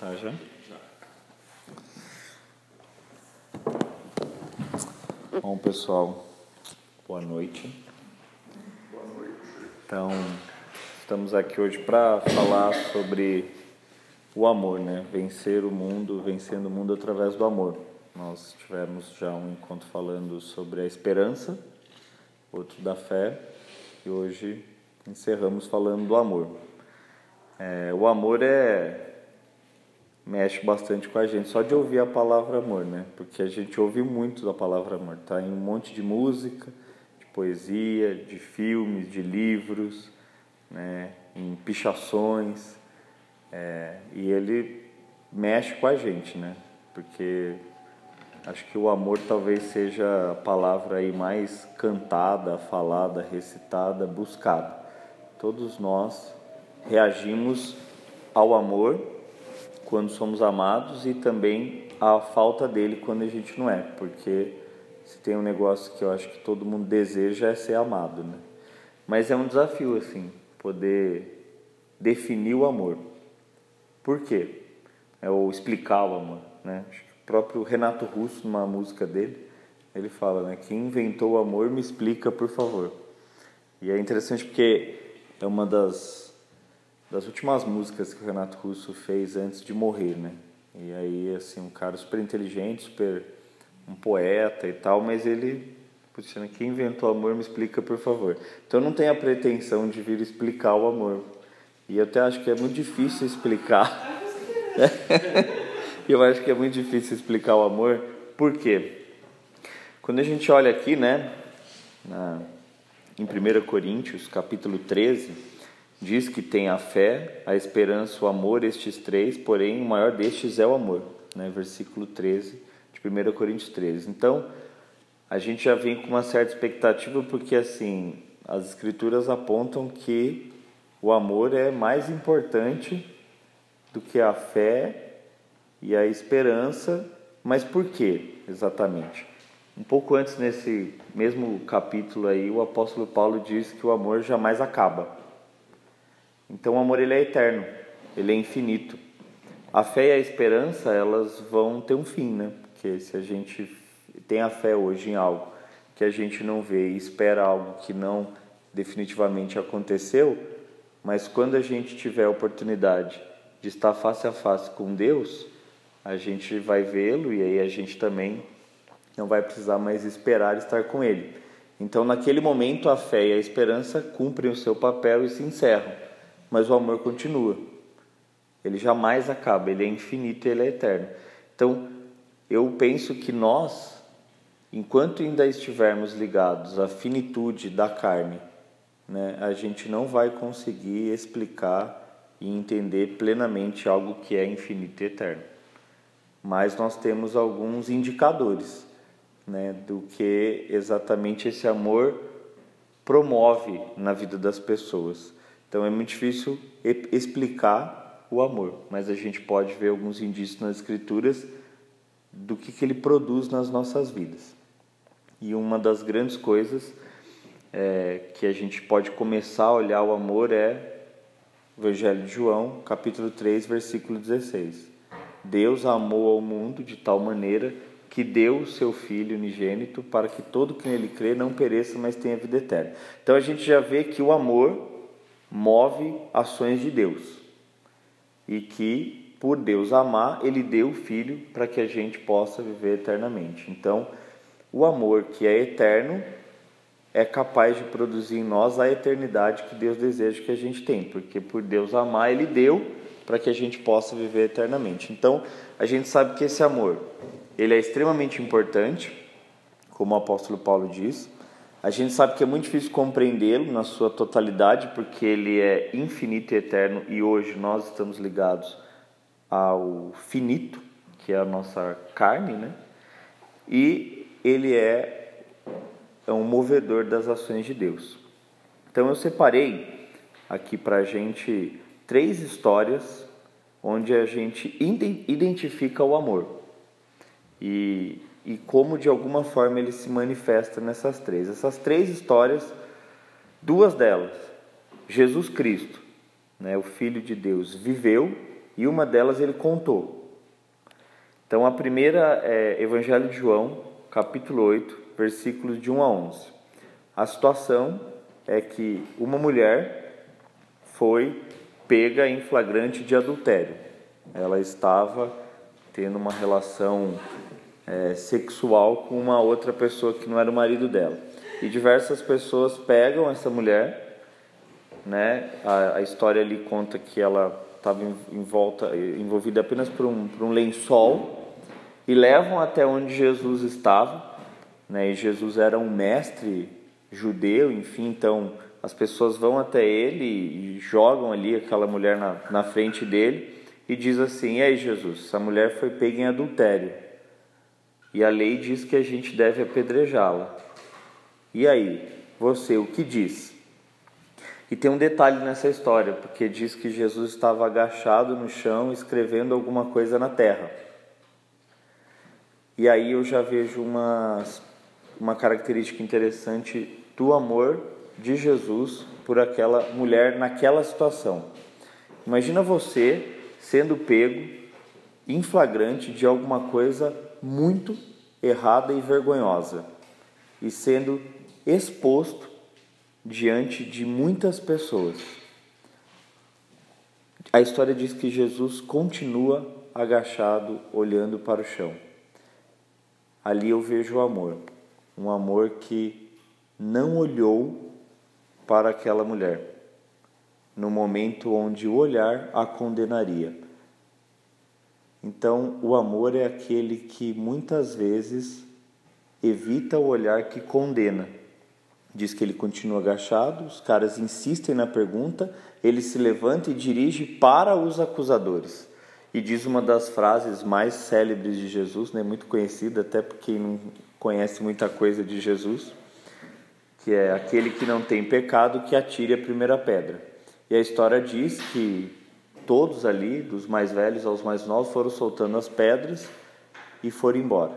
Tá já? Bom, pessoal, boa noite. Boa noite. Então, estamos aqui hoje para falar sobre o amor, né? Vencer o mundo, vencendo o mundo através do amor. Nós tivemos já um encontro falando sobre a esperança, outro da fé, e hoje encerramos falando do amor. É, o amor é mexe bastante com a gente só de ouvir a palavra amor, né? Porque a gente ouve muito da palavra amor, tá em um monte de música, de poesia, de filmes, de livros, né? Em pichações, é, e ele mexe com a gente, né? Porque acho que o amor talvez seja a palavra aí mais cantada, falada, recitada, buscada. Todos nós reagimos ao amor quando somos amados e também à falta dele quando a gente não é, porque se tem um negócio que eu acho que todo mundo deseja é ser amado, né? Mas é um desafio assim, poder definir o amor. Por quê? É ou explicar o amor, né? O próprio Renato Russo numa música dele, ele fala, né, quem inventou o amor me explica, por favor. E é interessante porque é uma das das últimas músicas que o Renato Russo fez antes de morrer, né? E aí, assim, um cara super inteligente, super um poeta e tal, mas ele, puxa, né, quem inventou o amor me explica, por favor. Então eu não tenho a pretensão de vir explicar o amor. E eu até acho que é muito difícil explicar. eu acho que é muito difícil explicar o amor. Por quê? Quando a gente olha aqui, né, na, em 1 Coríntios, capítulo 13, diz que tem a fé, a esperança, o amor, estes três, porém o maior destes é o amor, né? versículo 13 de 1 Coríntios 13. Então, a gente já vem com uma certa expectativa porque assim, as escrituras apontam que o amor é mais importante do que a fé e a esperança, mas por quê exatamente? Um pouco antes nesse mesmo capítulo aí, o apóstolo Paulo diz que o amor jamais acaba. Então o amor ele é eterno, ele é infinito. A fé e a esperança, elas vão ter um fim, né? Porque se a gente tem a fé hoje em algo que a gente não vê e espera algo que não definitivamente aconteceu, mas quando a gente tiver a oportunidade de estar face a face com Deus, a gente vai vê-lo e aí a gente também não vai precisar mais esperar estar com Ele. Então, naquele momento, a fé e a esperança cumprem o seu papel e se encerram mas o amor continua. Ele jamais acaba, ele é infinito ele é eterno. Então, eu penso que nós, enquanto ainda estivermos ligados à finitude da carne, né, a gente não vai conseguir explicar e entender plenamente algo que é infinito e eterno. Mas nós temos alguns indicadores né, do que exatamente esse amor promove na vida das pessoas. Então é muito difícil explicar o amor, mas a gente pode ver alguns indícios nas escrituras do que, que ele produz nas nossas vidas. E uma das grandes coisas é, que a gente pode começar a olhar o amor é o Evangelho de João, capítulo 3, versículo 16. Deus amou ao mundo de tal maneira que deu o seu Filho unigênito para que todo que nele crê não pereça, mas tenha vida eterna. Então a gente já vê que o amor move ações de Deus e que, por Deus amar, Ele deu o Filho para que a gente possa viver eternamente. Então, o amor que é eterno é capaz de produzir em nós a eternidade que Deus deseja que a gente tenha, porque por Deus amar, Ele deu para que a gente possa viver eternamente. Então, a gente sabe que esse amor, ele é extremamente importante, como o apóstolo Paulo diz, a gente sabe que é muito difícil compreendê-lo na sua totalidade, porque ele é infinito e eterno e hoje nós estamos ligados ao finito, que é a nossa carne, né? E ele é, é um movedor das ações de Deus. Então eu separei aqui para a gente três histórias onde a gente identifica o amor. E e como de alguma forma ele se manifesta nessas três. Essas três histórias, duas delas, Jesus Cristo, né, o Filho de Deus, viveu e uma delas ele contou. Então a primeira é Evangelho de João, capítulo 8, versículos de 1 a 11. A situação é que uma mulher foi pega em flagrante de adultério. Ela estava tendo uma relação é, sexual com uma outra pessoa que não era o marido dela. E diversas pessoas pegam essa mulher, né? A, a história ali conta que ela estava envolvida apenas por um, por um lençol e levam até onde Jesus estava, né? E Jesus era um mestre judeu, enfim, então as pessoas vão até ele e jogam ali aquela mulher na, na frente dele e diz assim: "E aí, Jesus, essa mulher foi pega em adultério. E a lei diz que a gente deve apedrejá-la. E aí, você o que diz?" E tem um detalhe nessa história, porque diz que Jesus estava agachado no chão escrevendo alguma coisa na terra. E aí eu já vejo uma, uma característica interessante do amor de Jesus por aquela mulher naquela situação. Imagina você sendo pego em flagrante de alguma coisa muito errada e vergonhosa e sendo exposto diante de muitas pessoas. A história diz que Jesus continua agachado, olhando para o chão. Ali eu vejo o amor, um amor que não olhou para aquela mulher, no momento onde o olhar a condenaria. Então, o amor é aquele que muitas vezes evita o olhar que condena Diz que ele continua agachado, os caras insistem na pergunta, ele se levanta e dirige para os acusadores. E diz uma das frases mais célebres de Jesus, né, muito conhecida até por quem não conhece muita coisa de Jesus, que é aquele que não tem pecado que atire a primeira pedra. E a história diz que todos ali, dos mais velhos aos mais novos, foram soltando as pedras e foram embora.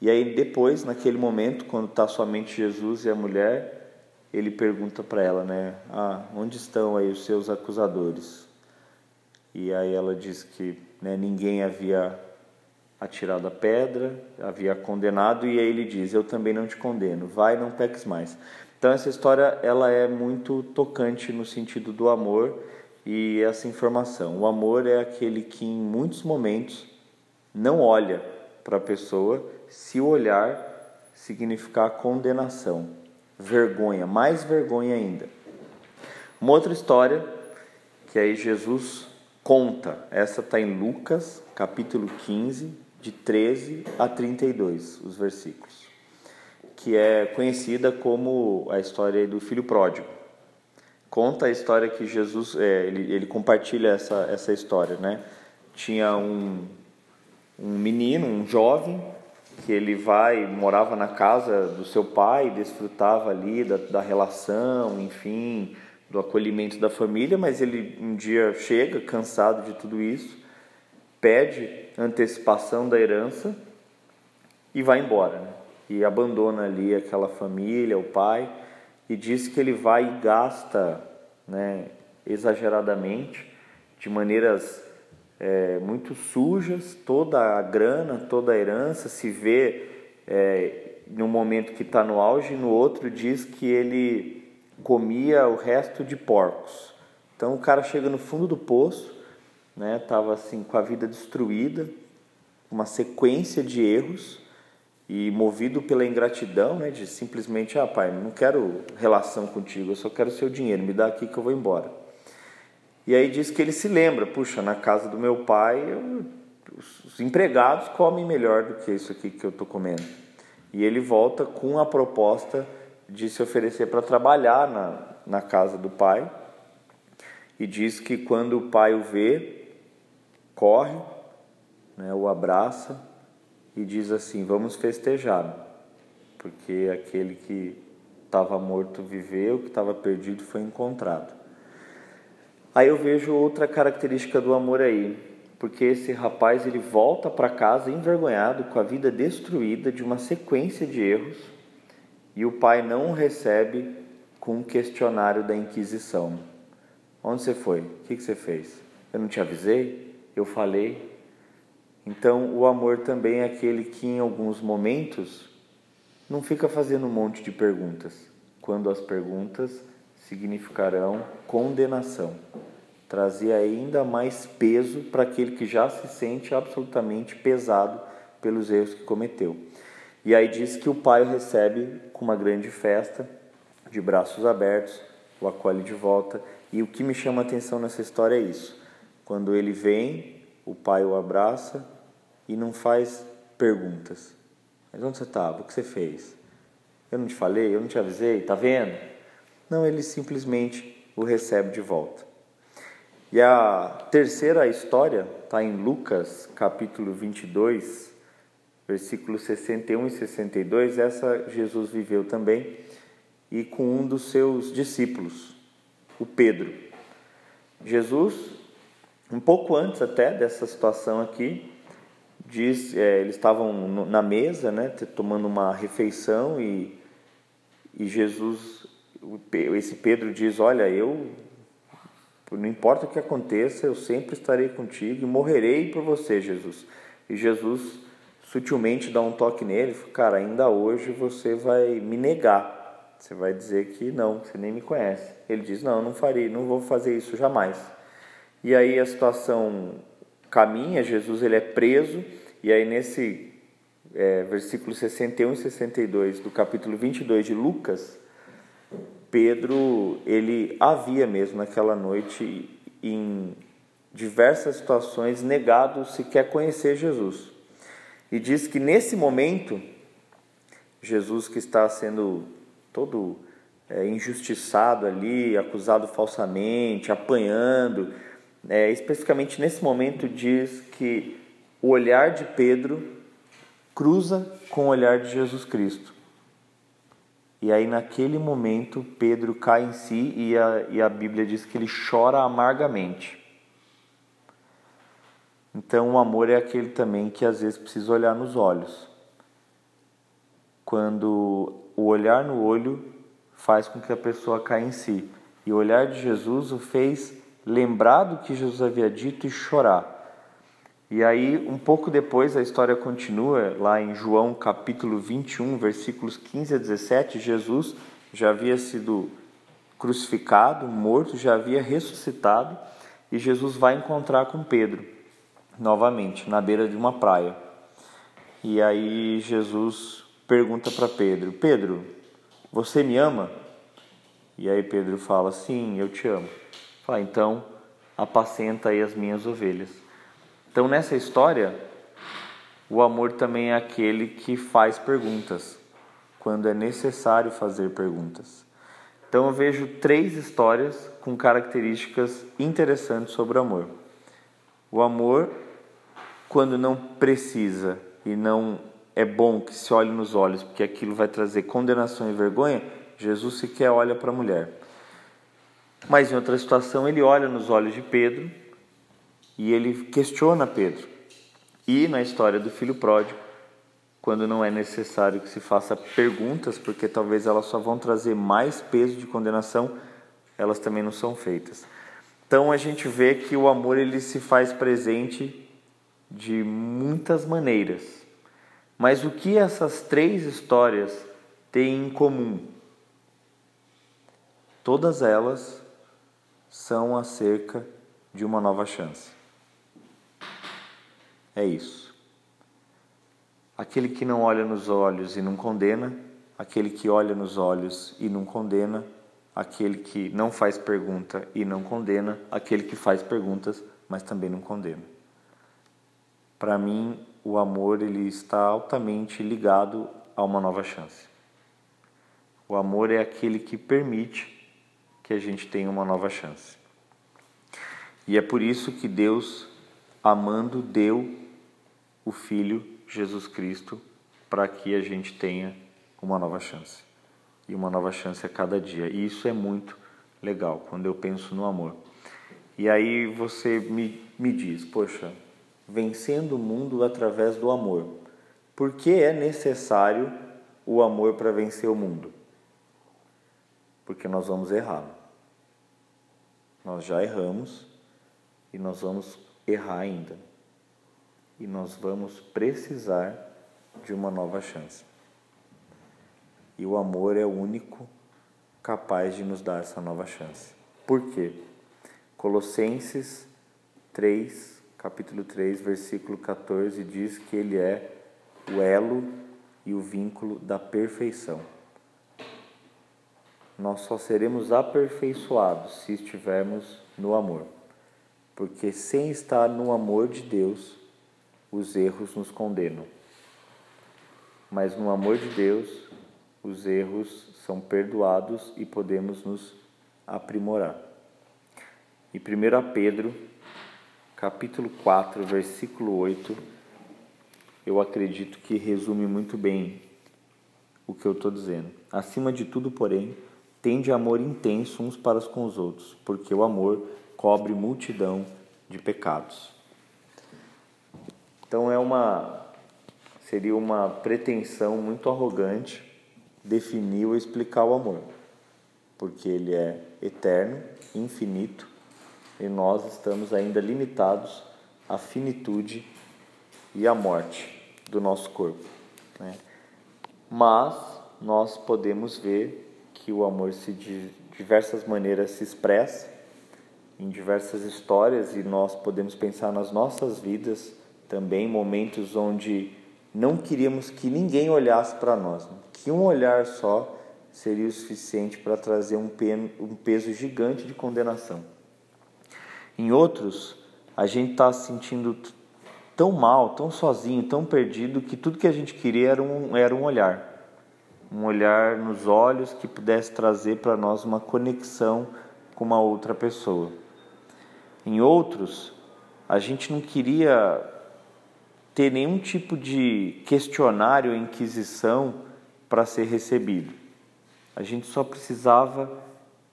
E aí depois, naquele momento, quando está somente Jesus e a mulher, ele pergunta para ela, né? Ah, onde estão aí os seus acusadores? E aí ela diz que né, ninguém havia atirado a pedra, havia condenado, e aí ele diz: Eu também não te condeno, vai, não peques mais. Então essa história ela é muito tocante no sentido do amor e essa informação. O amor é aquele que em muitos momentos não olha para a pessoa se olhar significar condenação, vergonha, mais vergonha ainda. Uma outra história que aí Jesus conta, essa está em Lucas, capítulo 15, de 13 a 32, os versículos, que é conhecida como a história do filho pródigo. Conta a história que Jesus, é, ele, ele compartilha essa, essa história, né? Tinha um, um menino, um jovem, que ele vai, morava na casa do seu pai, desfrutava ali da, da relação, enfim, do acolhimento da família, mas ele um dia chega cansado de tudo isso, pede antecipação da herança e vai embora, né? e abandona ali aquela família, o pai, e diz que ele vai e gasta né, exageradamente, de maneiras é, muito sujas, toda a grana, toda a herança, se vê é, no momento que está no auge, no outro diz que ele comia o resto de porcos. Então o cara chega no fundo do poço, né, tava assim com a vida destruída, uma sequência de erros e movido pela ingratidão, né, de simplesmente, ah, pai, não quero relação contigo, eu só quero seu dinheiro, me dá aqui que eu vou embora. E aí diz que ele se lembra, puxa, na casa do meu pai, eu, os empregados comem melhor do que isso aqui que eu estou comendo. E ele volta com a proposta de se oferecer para trabalhar na, na casa do pai. E diz que quando o pai o vê, corre, né, o abraça e diz assim: Vamos festejar, porque aquele que estava morto viveu, que estava perdido foi encontrado. Aí eu vejo outra característica do amor aí, porque esse rapaz ele volta para casa envergonhado, com a vida destruída de uma sequência de erros, e o pai não o recebe com um questionário da Inquisição. Onde você foi? O que você fez? Eu não te avisei? eu falei. Então, o amor também é aquele que, em alguns momentos, não fica fazendo um monte de perguntas, quando as perguntas significarão condenação, trazer ainda mais peso para aquele que já se sente absolutamente pesado pelos erros que cometeu. E aí diz que o pai o recebe com uma grande festa, de braços abertos, o acolhe de volta. E o que me chama a atenção nessa história é isso. Quando ele vem, o pai o abraça e não faz perguntas. Mas onde você estava? O que você fez? Eu não te falei? Eu não te avisei? Tá vendo? Não, ele simplesmente o recebe de volta. E a terceira história está em Lucas, capítulo 22, versículos 61 e 62. Essa Jesus viveu também e com um dos seus discípulos, o Pedro. Jesus, um pouco antes até dessa situação aqui, diz, é, eles estavam na mesa, né, tomando uma refeição e, e Jesus, esse Pedro diz, olha, eu, não importa o que aconteça, eu sempre estarei contigo e morrerei por você, Jesus. E Jesus sutilmente dá um toque nele, cara, ainda hoje você vai me negar. Você vai dizer que não, você nem me conhece. Ele diz: Não, não farei, não vou fazer isso jamais. E aí a situação caminha, Jesus ele é preso, e aí nesse é, versículo 61 e 62 do capítulo 22 de Lucas, Pedro ele havia mesmo naquela noite em diversas situações negado sequer conhecer Jesus. E diz que nesse momento Jesus que está sendo todo é, injustiçado ali, acusado falsamente, apanhando. É, especificamente nesse momento diz que o olhar de Pedro cruza com o olhar de Jesus Cristo. E aí, naquele momento, Pedro cai em si e a, e a Bíblia diz que ele chora amargamente. Então, o amor é aquele também que às vezes precisa olhar nos olhos. Quando o olhar no olho faz com que a pessoa caia em si. E o olhar de Jesus o fez lembrar do que Jesus havia dito e chorar. E aí, um pouco depois, a história continua lá em João capítulo 21, versículos 15 a 17. Jesus já havia sido crucificado, morto, já havia ressuscitado, e Jesus vai encontrar com Pedro novamente na beira de uma praia. E aí Jesus pergunta para Pedro: Pedro, você me ama? E aí Pedro fala: Sim, eu te amo. Fala, então apacenta aí as minhas ovelhas. Então nessa história, o amor também é aquele que faz perguntas, quando é necessário fazer perguntas. Então eu vejo três histórias com características interessantes sobre o amor. O amor, quando não precisa e não é bom que se olhe nos olhos, porque aquilo vai trazer condenação e vergonha, Jesus sequer olha para a mulher. Mas em outra situação, ele olha nos olhos de Pedro e ele questiona Pedro. E na história do filho pródigo, quando não é necessário que se faça perguntas, porque talvez elas só vão trazer mais peso de condenação, elas também não são feitas. Então a gente vê que o amor ele se faz presente de muitas maneiras. Mas o que essas três histórias têm em comum? Todas elas são acerca de uma nova chance. É isso. Aquele que não olha nos olhos e não condena, aquele que olha nos olhos e não condena, aquele que não faz pergunta e não condena, aquele que faz perguntas, mas também não condena. Para mim, o amor ele está altamente ligado a uma nova chance. O amor é aquele que permite que a gente tenha uma nova chance. E é por isso que Deus, amando, deu o Filho Jesus Cristo para que a gente tenha uma nova chance. E uma nova chance a cada dia. E isso é muito legal quando eu penso no amor. E aí você me, me diz, poxa, vencendo o mundo através do amor. Por que é necessário o amor para vencer o mundo? Porque nós vamos errar. Nós já erramos e nós vamos errar ainda. E nós vamos precisar de uma nova chance. E o amor é o único capaz de nos dar essa nova chance. Por quê? Colossenses 3, capítulo 3, versículo 14 diz que ele é o elo e o vínculo da perfeição. Nós só seremos aperfeiçoados se estivermos no amor. Porque sem estar no amor de Deus, os erros nos condenam. Mas no amor de Deus, os erros são perdoados e podemos nos aprimorar. E 1 Pedro, capítulo 4, versículo 8, eu acredito que resume muito bem o que eu estou dizendo. Acima de tudo, porém, tende amor intenso uns para com os outros, porque o amor cobre multidão de pecados. Então é uma seria uma pretensão muito arrogante definir ou explicar o amor, porque ele é eterno, infinito, e nós estamos ainda limitados à finitude e à morte do nosso corpo. Né? Mas nós podemos ver que o amor se de diversas maneiras se expressa em diversas histórias e nós podemos pensar nas nossas vidas também momentos onde não queríamos que ninguém olhasse para nós, né? que um olhar só seria o suficiente para trazer um, um peso gigante de condenação. Em outros, a gente está se sentindo tão mal, tão sozinho, tão perdido, que tudo que a gente queria era um, era um olhar. Um olhar nos olhos que pudesse trazer para nós uma conexão com uma outra pessoa. Em outros, a gente não queria ter nenhum tipo de questionário inquisição para ser recebido. A gente só precisava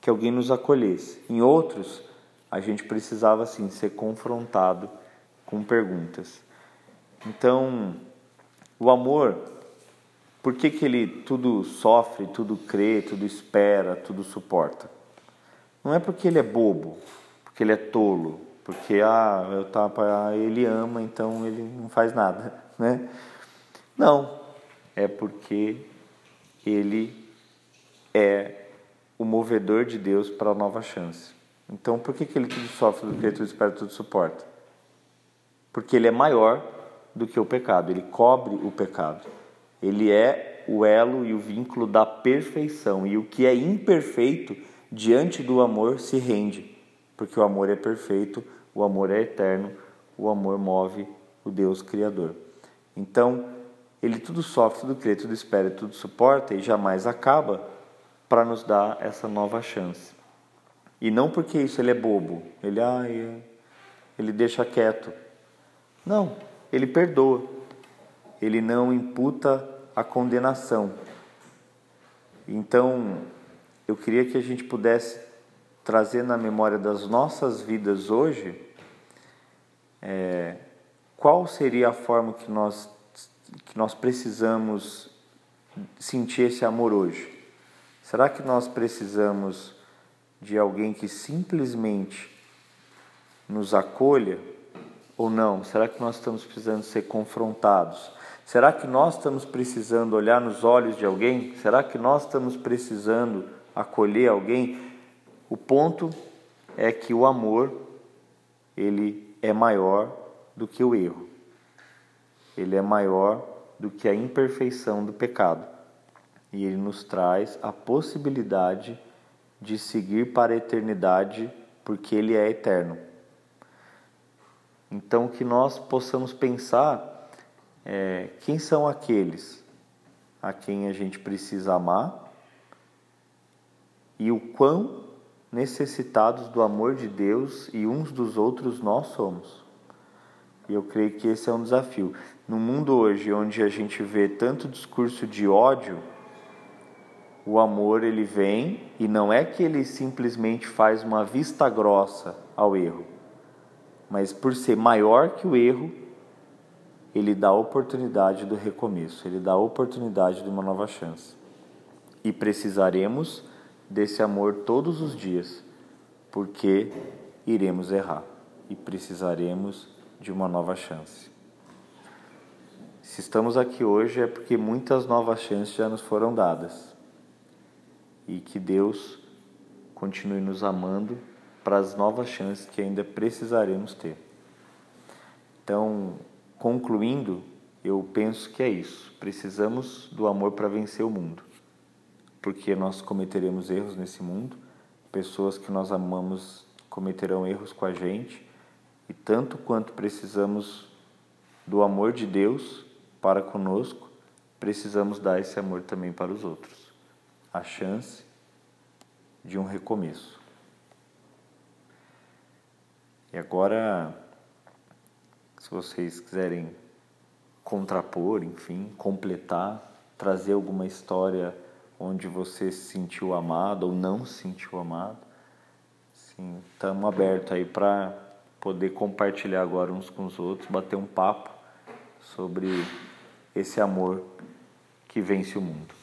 que alguém nos acolhesse. Em outros, a gente precisava sim ser confrontado com perguntas. Então, o amor, por que, que ele tudo sofre, tudo crê, tudo espera, tudo suporta? Não é porque ele é bobo, porque ele é tolo, porque ah, eu tava, ah, ele ama, então ele não faz nada, né? Não, é porque ele é o movedor de Deus para a nova chance. Então, por que, que ele tudo sofre, do que tudo espera, tudo suporta? Porque ele é maior do que o pecado, ele cobre o pecado. Ele é o elo e o vínculo da perfeição, e o que é imperfeito diante do amor se rende, porque o amor é perfeito, o amor é eterno, o amor move o Deus Criador. Então, ele tudo sofre, tudo crê, tudo espera, tudo suporta e jamais acaba para nos dar essa nova chance. E não porque isso ele é bobo, ele, ah, ele deixa quieto. Não, ele perdoa. Ele não imputa a condenação. Então, eu queria que a gente pudesse trazer na memória das nossas vidas hoje é, qual seria a forma que nós, que nós precisamos sentir esse amor hoje? Será que nós precisamos de alguém que simplesmente nos acolha ou não? Será que nós estamos precisando ser confrontados? Será que nós estamos precisando olhar nos olhos de alguém? Será que nós estamos precisando acolher alguém? O ponto é que o amor ele é maior do que o erro. Ele é maior do que a imperfeição do pecado. E ele nos traz a possibilidade de seguir para a eternidade, porque ele é eterno. Então, que nós possamos pensar é, quem são aqueles a quem a gente precisa amar e o quão necessitados do amor de Deus e uns dos outros nós somos. E eu creio que esse é um desafio. No mundo hoje, onde a gente vê tanto discurso de ódio, o amor ele vem e não é que ele simplesmente faz uma vista grossa ao erro, mas por ser maior que o erro, ele dá a oportunidade do recomeço, ele dá a oportunidade de uma nova chance. E precisaremos desse amor todos os dias, porque iremos errar. e precisaremos de uma nova chance. Se estamos aqui hoje é porque muitas novas chances já nos foram dadas e que Deus continue nos amando para as novas chances que ainda precisaremos ter. Então, concluindo, eu penso que é isso. Precisamos do amor para vencer o mundo, porque nós cometeremos erros nesse mundo, pessoas que nós amamos cometerão erros com a gente, e tanto quanto precisamos do amor de Deus para conosco, precisamos dar esse amor também para os outros. A chance de um recomeço. E agora, se vocês quiserem contrapor, enfim, completar, trazer alguma história onde você se sentiu amado ou não se sentiu amado, sim, estamos abertos aí para poder compartilhar agora uns com os outros, bater um papo sobre esse amor que vence o mundo.